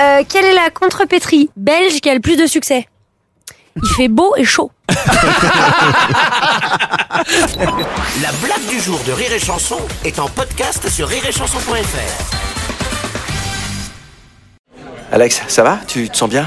Euh, quelle est la contrepétrie belge qui a le plus de succès? Il fait beau et chaud. La blague du jour de Rire et Chanson est en podcast sur rireetchanson.fr. Alex, ça va? Tu te sens bien?